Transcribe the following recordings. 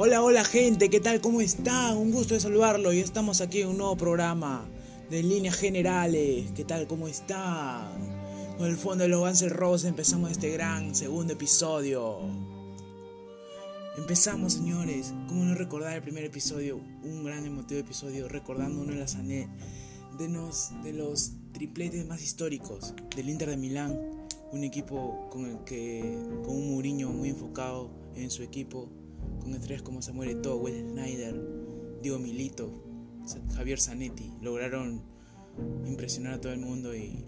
Hola, hola gente, ¿qué tal? ¿Cómo están? Un gusto de saludarlo y estamos aquí en un nuevo programa de líneas generales. ¿Qué tal? ¿Cómo están? Con el fondo de los Guns Roses empezamos este gran segundo episodio. Empezamos, señores. ¿Cómo no recordar el primer episodio? Un gran emotivo episodio recordando uno de las los, de los tripletes más históricos del Inter de Milán, un equipo con el que con un Mourinho muy enfocado en su equipo con estrellas como Samuel Eto'o, Will Snyder, Diego Milito, Javier Zanetti, lograron impresionar a todo el mundo y,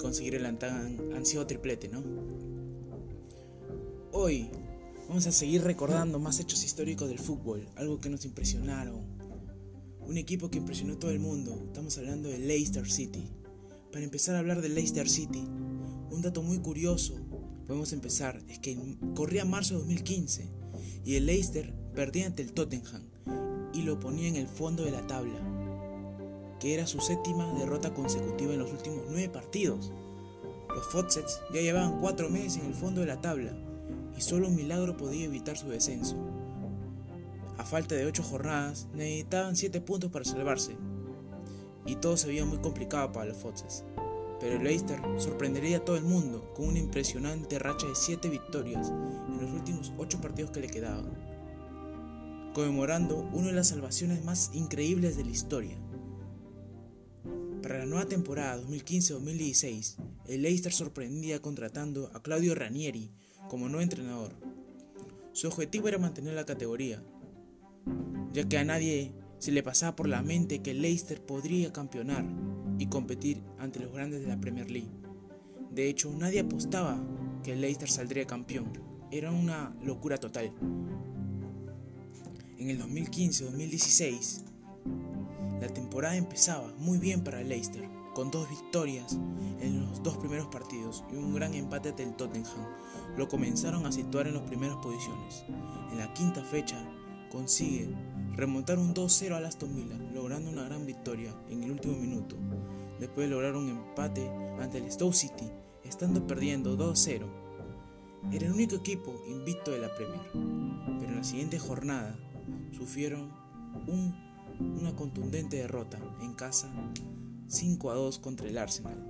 conseguir el ansiado triplete, ¿no? Hoy vamos a seguir recordando más hechos históricos del fútbol, algo que nos impresionaron. Un equipo que impresionó a todo el mundo. Estamos hablando de Leicester City. Para empezar a hablar de Leicester City, un dato muy curioso, podemos empezar, es que corría marzo de 2015 y el Leicester perdía ante el Tottenham y lo ponía en el fondo de la tabla, que era su séptima derrota consecutiva en los últimos nueve partidos. Los Foxets ya llevaban cuatro meses en el fondo de la tabla y solo un milagro podía evitar su descenso. A falta de ocho jornadas, necesitaban siete puntos para salvarse y todo se veía muy complicado para los Foxets pero el Leicester sorprendería a todo el mundo con una impresionante racha de 7 victorias en los últimos 8 partidos que le quedaban, conmemorando una de las salvaciones más increíbles de la historia. Para la nueva temporada 2015-2016, el Leicester sorprendía contratando a Claudio Ranieri como nuevo entrenador. Su objetivo era mantener la categoría, ya que a nadie se le pasaba por la mente que el Leicester podría campeonar y competir ante los grandes de la Premier League. De hecho, nadie apostaba que el Leicester saldría campeón. Era una locura total. En el 2015-2016, la temporada empezaba muy bien para el Leicester, con dos victorias en los dos primeros partidos y un gran empate del Tottenham. Lo comenzaron a situar en las primeras posiciones. En la quinta fecha consigue remontar un 2-0 al Aston Villa, logrando una gran victoria en el último minuto después de lograr un empate ante el Stoke City, estando perdiendo 2-0. Era el único equipo invicto de la Premier, pero en la siguiente jornada sufrieron una contundente derrota en casa 5 2 contra el Arsenal,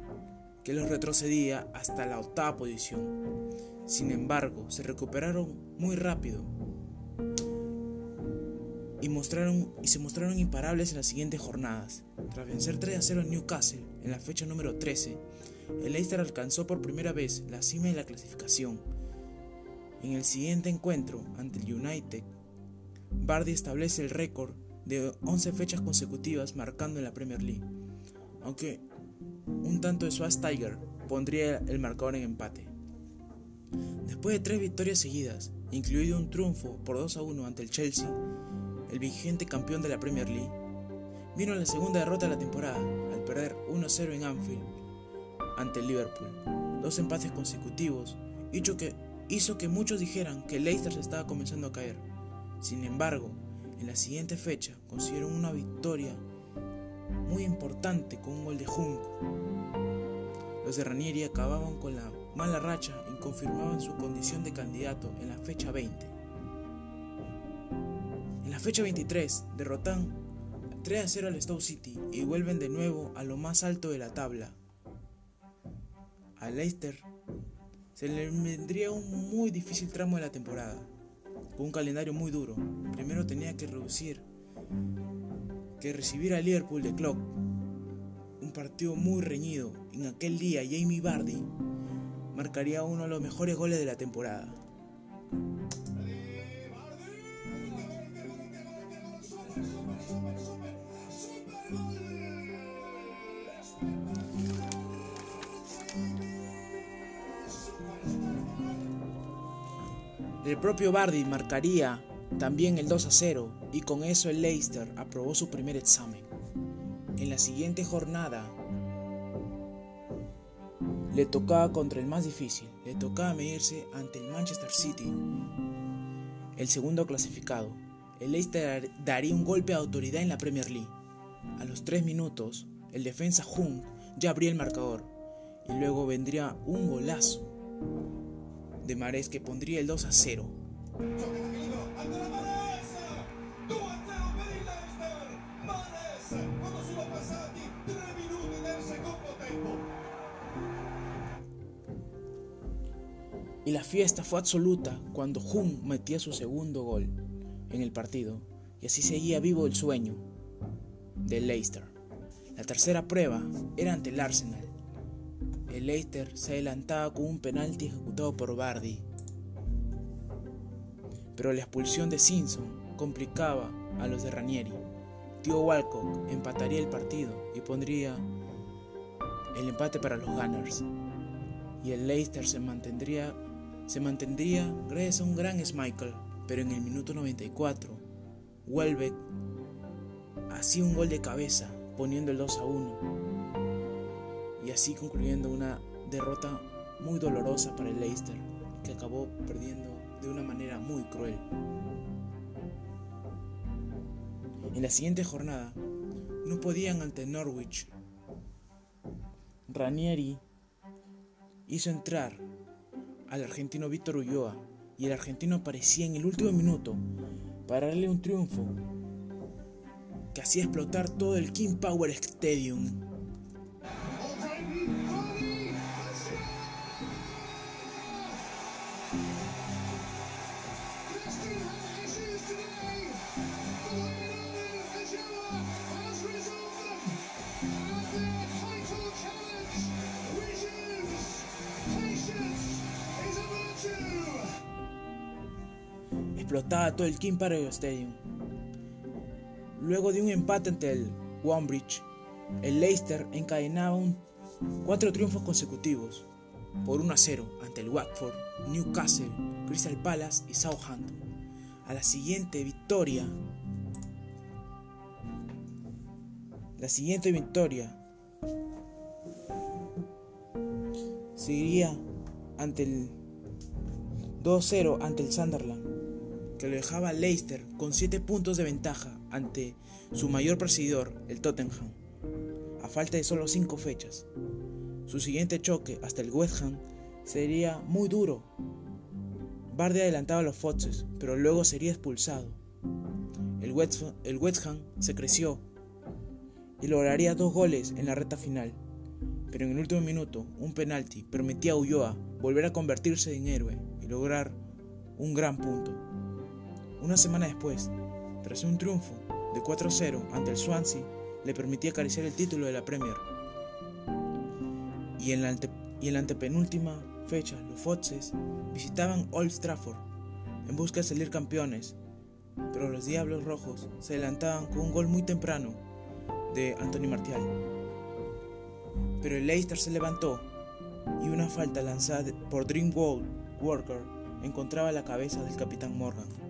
que los retrocedía hasta la octava posición. Sin embargo, se recuperaron muy rápido y, mostraron, y se mostraron imparables en las siguientes jornadas. Tras vencer 3 a 0 en Newcastle en la fecha número 13, el Leicester alcanzó por primera vez la cima de la clasificación. En el siguiente encuentro ante el United, Bardi establece el récord de 11 fechas consecutivas marcando en la Premier League, aunque un tanto de Tiger pondría el marcador en empate. Después de tres victorias seguidas, incluido un triunfo por 2 a 1 ante el Chelsea, el vigente campeón de la Premier League, vino la segunda derrota de la temporada al perder 1-0 en Anfield ante el Liverpool. Dos empates consecutivos hizo que, hizo que muchos dijeran que Leicester se estaba comenzando a caer. Sin embargo, en la siguiente fecha consiguieron una victoria muy importante con un gol de Hunk. Los de Ranieri acababan con la mala racha y confirmaban su condición de candidato en la fecha 20 fecha 23 derrotan 3 a 0 al Stoke City y vuelven de nuevo a lo más alto de la tabla. A Leicester se le vendría un muy difícil tramo de la temporada, con un calendario muy duro. Primero tenía que reducir, que recibir a Liverpool de Klopp, un partido muy reñido. En aquel día Jamie Vardy marcaría uno de los mejores goles de la temporada. El propio Bardi marcaría también el 2 a 0 y con eso el Leicester aprobó su primer examen. En la siguiente jornada le tocaba contra el más difícil, le tocaba medirse ante el Manchester City, el segundo clasificado. El Leicester daría un golpe de autoridad en la Premier League. A los 3 minutos, el defensa Hung ya abría el marcador y luego vendría un golazo de Marés que pondría el 2 a 0. Y la fiesta fue absoluta cuando Jun metía su segundo gol en el partido y así seguía vivo el sueño de Leicester. La tercera prueba era ante el Arsenal el Leicester se adelantaba con un penalti ejecutado por Bardi. Pero la expulsión de Simpson complicaba a los de Ranieri. Tío Walcott empataría el partido y pondría el empate para los Gunners. Y el Leicester se mantendría, se mantendría gracias a un gran Schmeichel, pero en el minuto 94, Welbeck hacía un gol de cabeza, poniendo el 2 a 1 y así concluyendo una derrota muy dolorosa para el Leicester, que acabó perdiendo de una manera muy cruel. En la siguiente jornada, no podían ante Norwich. Ranieri hizo entrar al argentino Víctor Ulloa y el argentino aparecía en el último minuto para darle un triunfo que hacía explotar todo el King Power Stadium explotaba todo el King Power Stadium. Luego de un empate ante el Wombridge, el Leicester encadenaba un cuatro triunfos consecutivos por 1 a 0 ante el Watford, Newcastle, Crystal Palace y Southampton. A la siguiente victoria, la siguiente victoria seguiría ante el 2-0 ante el Sunderland que lo dejaba Leicester con 7 puntos de ventaja ante su mayor perseguidor, el Tottenham, a falta de solo 5 fechas. Su siguiente choque hasta el West Ham sería muy duro. Bardi adelantaba a los Foxes, pero luego sería expulsado. El West, Ham se creció y lograría dos goles en la recta final, pero en el último minuto un penalti permitía a Ulloa volver a convertirse en héroe y lograr un gran punto. Una semana después, tras un triunfo de 4-0 ante el Swansea, le permitía acariciar el título de la Premier. Y en la, y en la antepenúltima fecha, los Foxes visitaban Old Trafford en busca de salir campeones, pero los Diablos Rojos se adelantaban con un gol muy temprano de Anthony Martial. Pero el Leicester se levantó y una falta lanzada por Dream Worker encontraba la cabeza del capitán Morgan.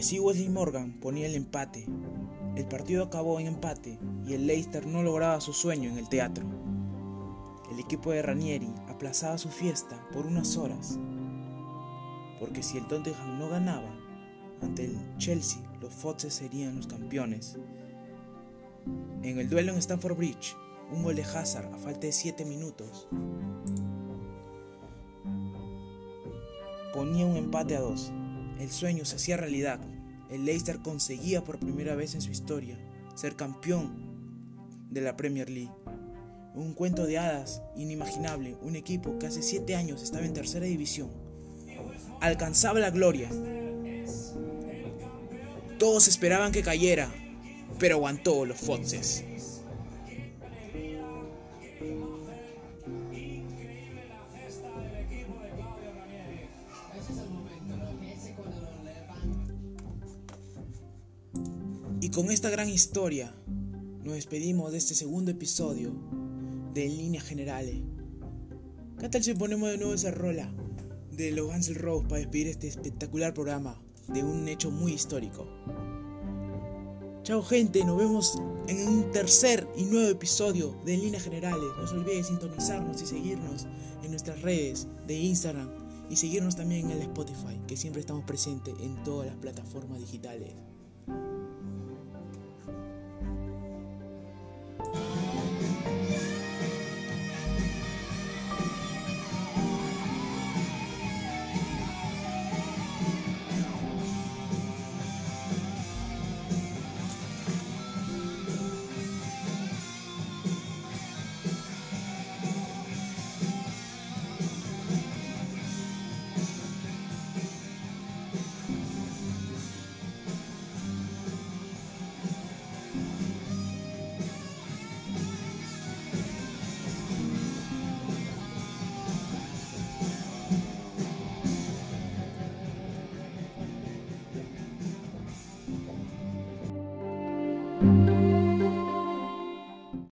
Y así Wesley Morgan ponía el empate. El partido acabó en empate y el Leicester no lograba su sueño en el teatro. El equipo de Ranieri aplazaba su fiesta por unas horas, porque si el Tottenham no ganaba ante el Chelsea, los Foxes serían los campeones. En el duelo en Stamford Bridge, un gol de Hazard a falta de 7 minutos ponía un empate a 2. El sueño se hacía realidad. El Leicester conseguía por primera vez en su historia ser campeón de la Premier League. Un cuento de hadas inimaginable, un equipo que hace 7 años estaba en tercera división. Alcanzaba la gloria. Todos esperaban que cayera, pero aguantó los Foxes. Con esta gran historia nos despedimos de este segundo episodio de En Líneas Generales. ¿Qué tal si ponemos de nuevo esa rola de los Guns Rose para despedir este espectacular programa de un hecho muy histórico? Chao gente, nos vemos en un tercer y nuevo episodio de En Líneas Generales. No se olviden sintonizarnos y seguirnos en nuestras redes de Instagram y seguirnos también en el Spotify, que siempre estamos presentes en todas las plataformas digitales.